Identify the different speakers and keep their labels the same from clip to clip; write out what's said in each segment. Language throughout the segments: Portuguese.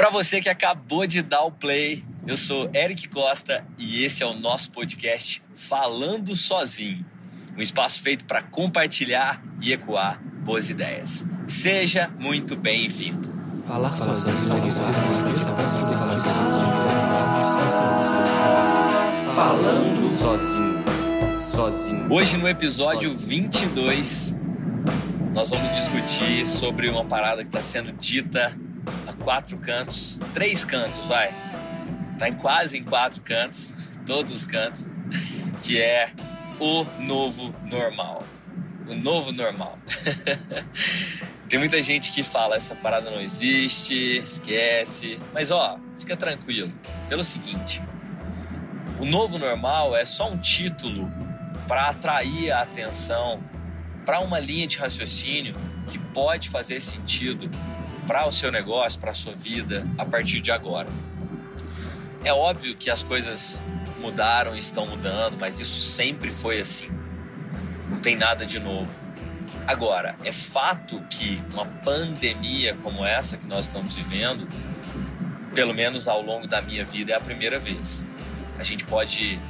Speaker 1: Para você que acabou de dar o play, eu sou Eric Costa e esse é o nosso podcast Falando Sozinho, um espaço feito para compartilhar e ecoar boas ideias. Seja muito bem-vindo. Falar sozinho. Falando sozinho. Sozinho. Hoje no episódio 22, nós vamos discutir sobre uma parada que está sendo dita quatro cantos, três cantos, vai. Tá em quase em quatro cantos, todos os cantos, que é o novo normal. O novo normal. Tem muita gente que fala essa parada não existe, esquece, mas ó, fica tranquilo. Pelo seguinte, o novo normal é só um título para atrair a atenção para uma linha de raciocínio que pode fazer sentido para o seu negócio, para a sua vida a partir de agora. É óbvio que as coisas mudaram e estão mudando, mas isso sempre foi assim. Não tem nada de novo. Agora, é fato que uma pandemia como essa que nós estamos vivendo, pelo menos ao longo da minha vida, é a primeira vez. A gente pode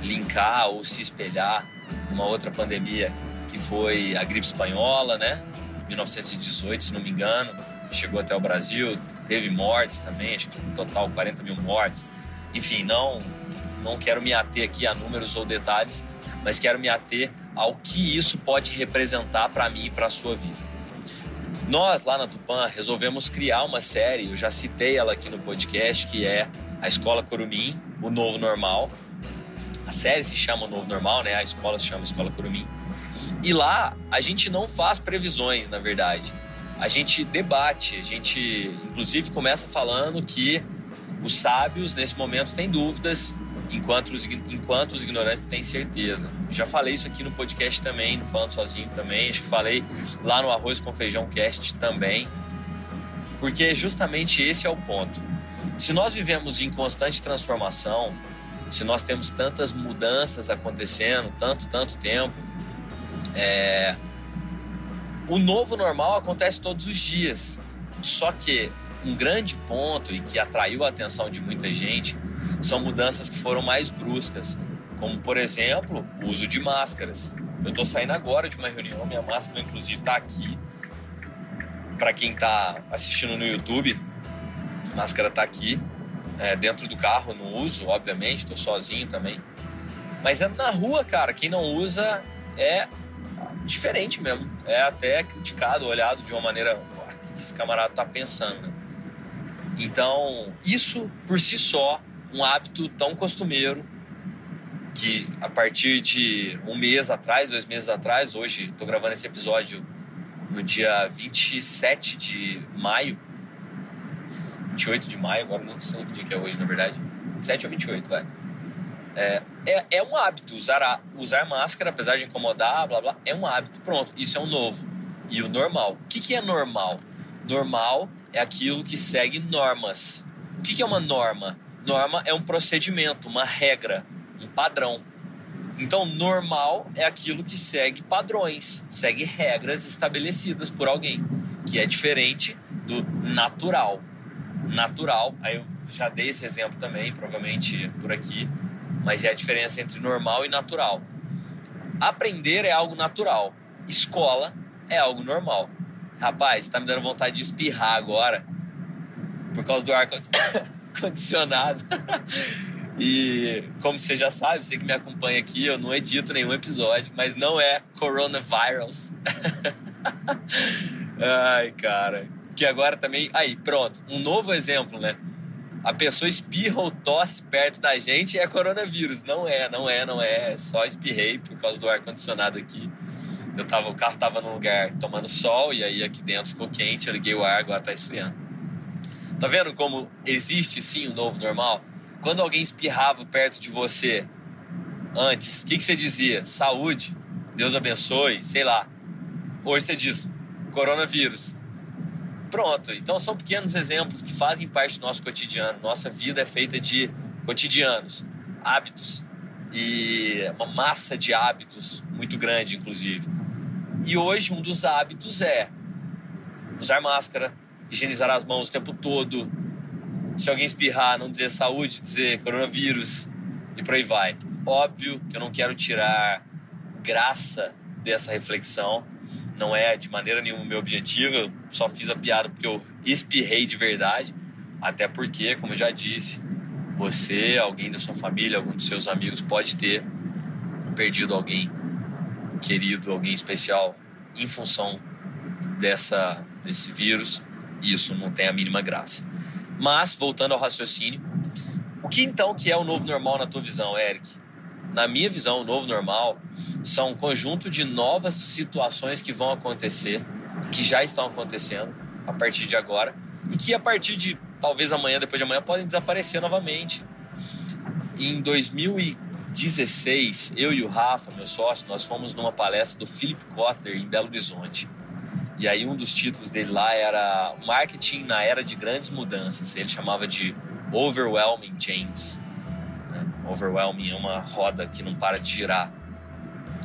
Speaker 1: linkar ou se espelhar numa outra pandemia que foi a gripe espanhola, né? 1918, se não me engano chegou até o Brasil, teve mortes também, acho que no total 40 mil mortes. Enfim, não, não quero me ater aqui a números ou detalhes, mas quero me ater ao que isso pode representar para mim e para a sua vida. Nós, lá na Tupã, resolvemos criar uma série, eu já citei ela aqui no podcast, que é a Escola Curumim, o Novo Normal. A série se chama o Novo Normal, né? A escola se chama Escola Curumim. E lá a gente não faz previsões, na verdade a gente debate, a gente inclusive começa falando que os sábios nesse momento têm dúvidas, enquanto os, enquanto os ignorantes têm certeza. Já falei isso aqui no podcast também, no Falando Sozinho também, acho que falei lá no Arroz com Feijão Cast também, porque justamente esse é o ponto. Se nós vivemos em constante transformação, se nós temos tantas mudanças acontecendo, tanto, tanto tempo, é, o novo normal acontece todos os dias. Só que um grande ponto e que atraiu a atenção de muita gente são mudanças que foram mais bruscas, como por exemplo, o uso de máscaras. Eu estou saindo agora de uma reunião, minha máscara inclusive está aqui. Para quem está assistindo no YouTube, a máscara está aqui, é, dentro do carro, não uso, obviamente, estou sozinho também. Mas é na rua, cara, quem não usa é diferente mesmo. É até criticado, olhado de uma maneira. O que esse camarada tá pensando? Né? Então, isso por si só, um hábito tão costumeiro que a partir de um mês atrás, dois meses atrás, hoje estou gravando esse episódio no dia 27 de maio, 28 de maio, agora não sei que dia que é hoje, na verdade. 27 ou 28, vai. É, é, é um hábito. Usar, a, usar máscara, apesar de incomodar, blá blá, é um hábito. Pronto, isso é o um novo. E o normal. O que, que é normal? Normal é aquilo que segue normas. O que, que é uma norma? Norma é um procedimento, uma regra, um padrão. Então, normal é aquilo que segue padrões, segue regras estabelecidas por alguém, que é diferente do natural. Natural, aí eu já dei esse exemplo também, provavelmente por aqui, mas é a diferença entre normal e natural. Aprender é algo natural, escola é algo normal. Rapaz, tá me dando vontade de espirrar agora por causa do ar condicionado. e como você já sabe, você que me acompanha aqui, eu não edito nenhum episódio, mas não é coronavirus. Ai, cara. Que agora também. Aí, pronto. Um novo exemplo, né? A pessoa espirra ou tosse perto da gente é coronavírus. Não é, não é, não é. é só espirrei por causa do ar-condicionado aqui. Eu tava, o carro tava num lugar tomando sol e aí aqui dentro ficou quente, eu liguei o ar, agora tá esfriando. Tá vendo como existe sim o um novo normal? Quando alguém espirrava perto de você antes, o que, que você dizia? Saúde, Deus abençoe, sei lá. Hoje você diz coronavírus. Pronto. Então são pequenos exemplos que fazem parte do nosso cotidiano. Nossa vida é feita de cotidianos, hábitos e uma massa de hábitos muito grande, inclusive. E hoje um dos hábitos é usar máscara, higienizar as mãos o tempo todo, Se alguém espirrar, não dizer saúde, dizer coronavírus e por aí vai. Óbvio que eu não quero tirar graça dessa reflexão. Não é de maneira nenhuma o meu objetivo. Eu só fiz a piada porque eu espirrei de verdade. Até porque, como eu já disse, você, alguém da sua família, algum dos seus amigos pode ter perdido alguém querido, alguém especial em função dessa desse vírus. E isso não tem a mínima graça. Mas voltando ao raciocínio, o que então que é o novo normal na tua visão, Eric? Na minha visão, o novo normal são um conjunto de novas situações que vão acontecer, que já estão acontecendo a partir de agora e que a partir de talvez amanhã, depois de amanhã, podem desaparecer novamente. Em 2016, eu e o Rafa, meu sócio, nós fomos numa palestra do Philip Kotler em Belo Horizonte. E aí um dos títulos dele lá era Marketing na Era de Grandes Mudanças. Ele chamava de Overwhelming James. Overwhelming é uma roda que não para de girar.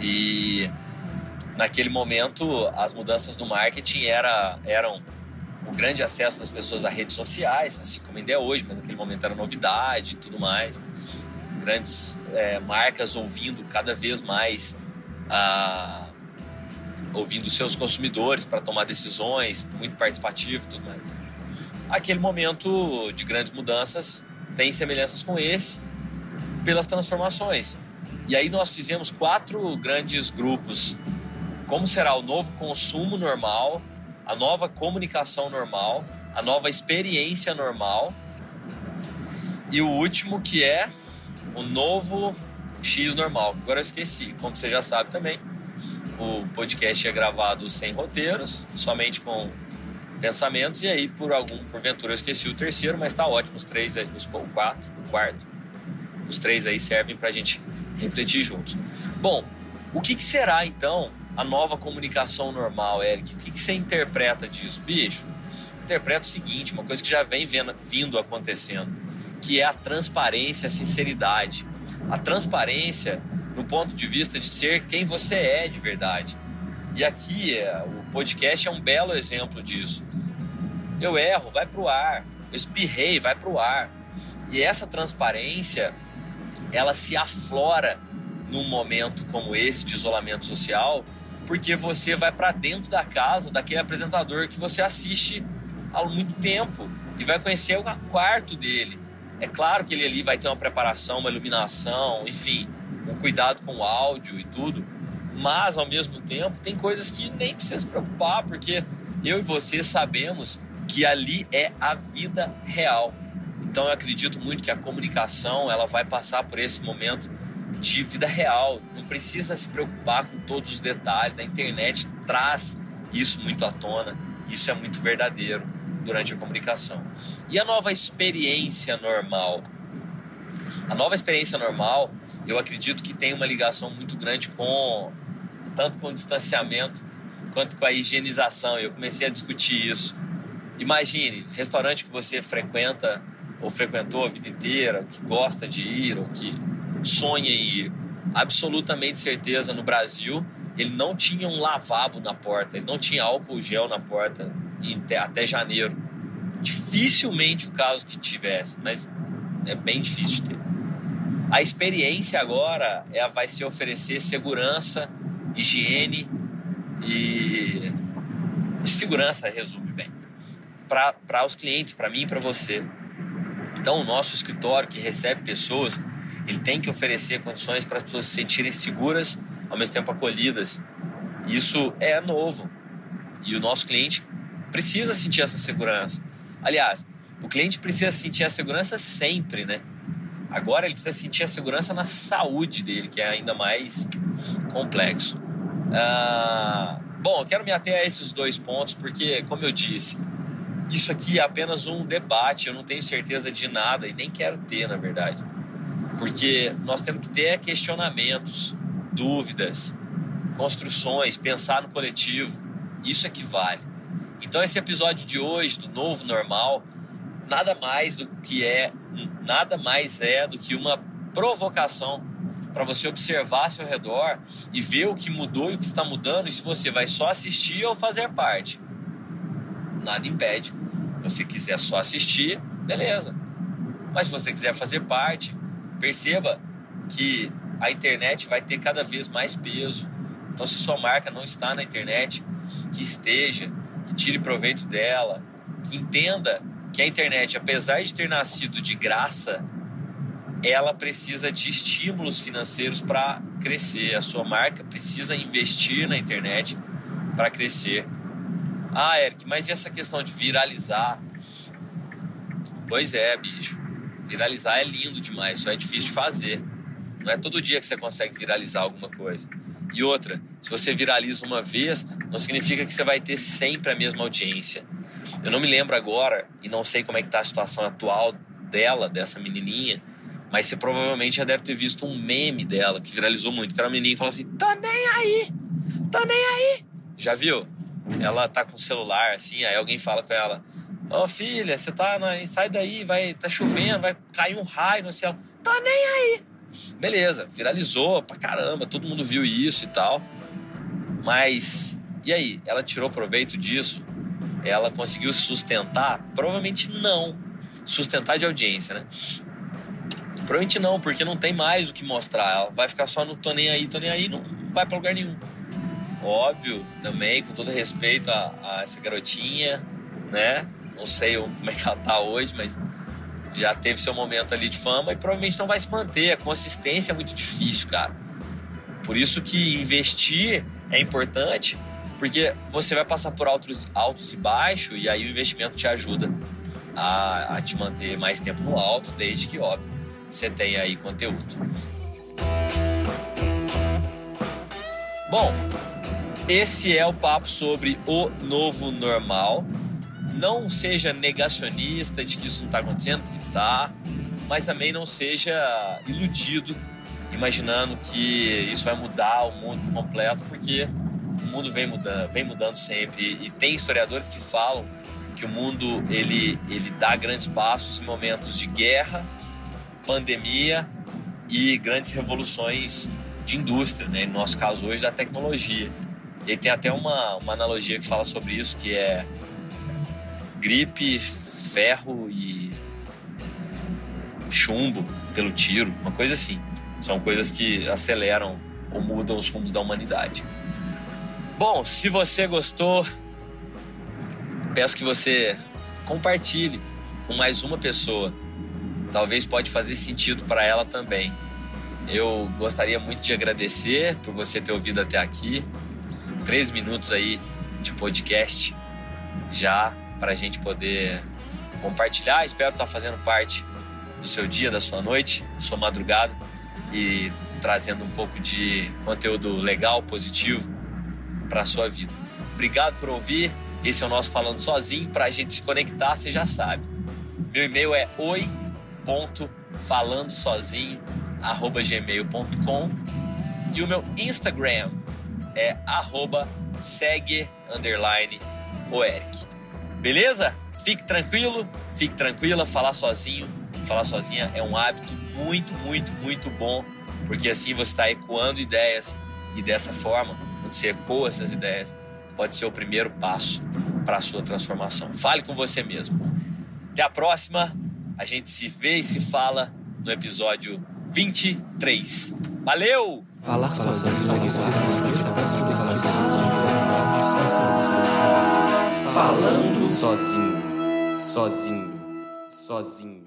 Speaker 1: E naquele momento as mudanças do marketing era, eram o grande acesso das pessoas a redes sociais, assim como ainda é hoje, mas naquele momento era novidade e tudo mais. Grandes é, marcas ouvindo cada vez mais, ouvindo seus consumidores para tomar decisões, muito participativo e tudo mais. Aquele momento de grandes mudanças tem semelhanças com esse pelas transformações. E aí nós fizemos quatro grandes grupos. Como será o novo consumo normal, a nova comunicação normal, a nova experiência normal e o último que é o novo X normal. Agora eu esqueci, como você já sabe também, o podcast é gravado sem roteiros, somente com pensamentos e aí por algum porventura eu esqueci o terceiro, mas tá ótimo os três, os quatro, o quarto, os três aí servem para a gente refletir juntos. Bom, o que, que será então a nova comunicação normal, Eric? O que, que você interpreta disso? Bicho, interpreta o seguinte, uma coisa que já vem vendo, vindo acontecendo, que é a transparência, a sinceridade. A transparência no ponto de vista de ser quem você é de verdade. E aqui é, o podcast é um belo exemplo disso. Eu erro, vai pro ar. Eu espirrei, vai pro ar. E essa transparência, ela se aflora num momento como esse de isolamento social, porque você vai para dentro da casa daquele apresentador que você assiste há muito tempo e vai conhecer o quarto dele. É claro que ele ali vai ter uma preparação, uma iluminação, enfim, um cuidado com o áudio e tudo, mas ao mesmo tempo tem coisas que nem precisa se preocupar, porque eu e você sabemos que ali é a vida real. Então eu acredito muito que a comunicação ela vai passar por esse momento de vida real. Não precisa se preocupar com todos os detalhes. A internet traz isso muito à tona. Isso é muito verdadeiro durante a comunicação. E a nova experiência normal? A nova experiência normal, eu acredito que tem uma ligação muito grande com tanto com o distanciamento quanto com a higienização. Eu comecei a discutir isso. Imagine, restaurante que você frequenta ou frequentou a vida inteira, que gosta de ir ou que sonha em ir, absolutamente certeza no Brasil, ele não tinha um lavabo na porta, ele não tinha álcool gel na porta até janeiro. Dificilmente o caso que tivesse, mas é bem difícil de ter. A experiência agora é, vai se oferecer segurança, higiene e segurança, resume bem, para os clientes, para mim e para você. Então, o nosso escritório que recebe pessoas ele tem que oferecer condições para as pessoas se sentirem seguras, ao mesmo tempo acolhidas. Isso é novo. E o nosso cliente precisa sentir essa segurança. Aliás, o cliente precisa sentir a segurança sempre, né? Agora ele precisa sentir a segurança na saúde dele, que é ainda mais complexo. Ah, bom, eu quero me ater a esses dois pontos, porque, como eu disse, isso aqui é apenas um debate, eu não tenho certeza de nada e nem quero ter, na verdade. Porque nós temos que ter questionamentos, dúvidas, construções, pensar no coletivo. Isso é que vale. Então esse episódio de hoje do novo normal nada mais do que é nada mais é do que uma provocação para você observar seu redor e ver o que mudou e o que está mudando e se você vai só assistir ou fazer parte. Nada impede. Você quiser só assistir, beleza. Mas se você quiser fazer parte, perceba que a internet vai ter cada vez mais peso. Então, se sua marca não está na internet, que esteja, que tire proveito dela, que entenda que a internet, apesar de ter nascido de graça, ela precisa de estímulos financeiros para crescer. A sua marca precisa investir na internet para crescer. Ah, Eric, mas e essa questão de viralizar? Pois é, bicho. Viralizar é lindo demais, só é difícil de fazer. Não é todo dia que você consegue viralizar alguma coisa. E outra, se você viraliza uma vez, não significa que você vai ter sempre a mesma audiência. Eu não me lembro agora e não sei como é que tá a situação atual dela, dessa menininha, mas você provavelmente já deve ter visto um meme dela que viralizou muito, que era uma menininha que falou assim: "Tá nem aí. Tá nem aí". Já viu? Ela tá com o celular assim, aí alguém fala com ela: Ô oh, filha, você tá. Na... Sai daí, vai. Tá chovendo, vai cair um raio no céu. Tá nem aí. Beleza, viralizou pra caramba, todo mundo viu isso e tal. Mas. E aí? Ela tirou proveito disso? Ela conseguiu sustentar? Provavelmente não. Sustentar de audiência, né? Provavelmente não, porque não tem mais o que mostrar. Ela vai ficar só no tô nem aí, tô nem aí, não vai pra lugar nenhum. Óbvio, também, com todo respeito a, a essa garotinha, né? Não sei como é que ela tá hoje, mas já teve seu momento ali de fama e provavelmente não vai se manter. A consistência é muito difícil, cara. Por isso que investir é importante, porque você vai passar por altos, altos e baixos e aí o investimento te ajuda a, a te manter mais tempo no alto, desde que, óbvio, você tenha aí conteúdo. Bom, esse é o papo sobre o novo normal. Não seja negacionista de que isso não está acontecendo, porque está, mas também não seja iludido imaginando que isso vai mudar o mundo por completo, porque o mundo vem mudando, vem mudando sempre. E tem historiadores que falam que o mundo ele, ele dá grandes passos em momentos de guerra, pandemia e grandes revoluções de indústria, né? no nosso caso hoje da tecnologia. E tem até uma, uma analogia que fala sobre isso, que é gripe, ferro e chumbo pelo tiro, uma coisa assim. São coisas que aceleram ou mudam os rumos da humanidade. Bom, se você gostou, peço que você compartilhe com mais uma pessoa. Talvez pode fazer sentido para ela também. Eu gostaria muito de agradecer por você ter ouvido até aqui. Três minutos aí de podcast já para a gente poder compartilhar. Espero estar fazendo parte do seu dia, da sua noite, da sua madrugada e trazendo um pouco de conteúdo legal, positivo para a sua vida. Obrigado por ouvir. Esse é o nosso Falando Sozinho. Para a gente se conectar, você já sabe. Meu e-mail é oi.falandosozinho.gmail.com e o meu Instagram é arroba segue underline o Eric. Beleza? Fique tranquilo, fique tranquila, falar sozinho, falar sozinha é um hábito muito, muito, muito bom, porque assim você está ecoando ideias e dessa forma, quando você ecoa essas ideias, pode ser o primeiro passo para a sua transformação. Fale com você mesmo. Até a próxima, a gente se vê e se fala no episódio 23. Valeu! Falar sozinho. Falando sozinho, sozinho, sozinho.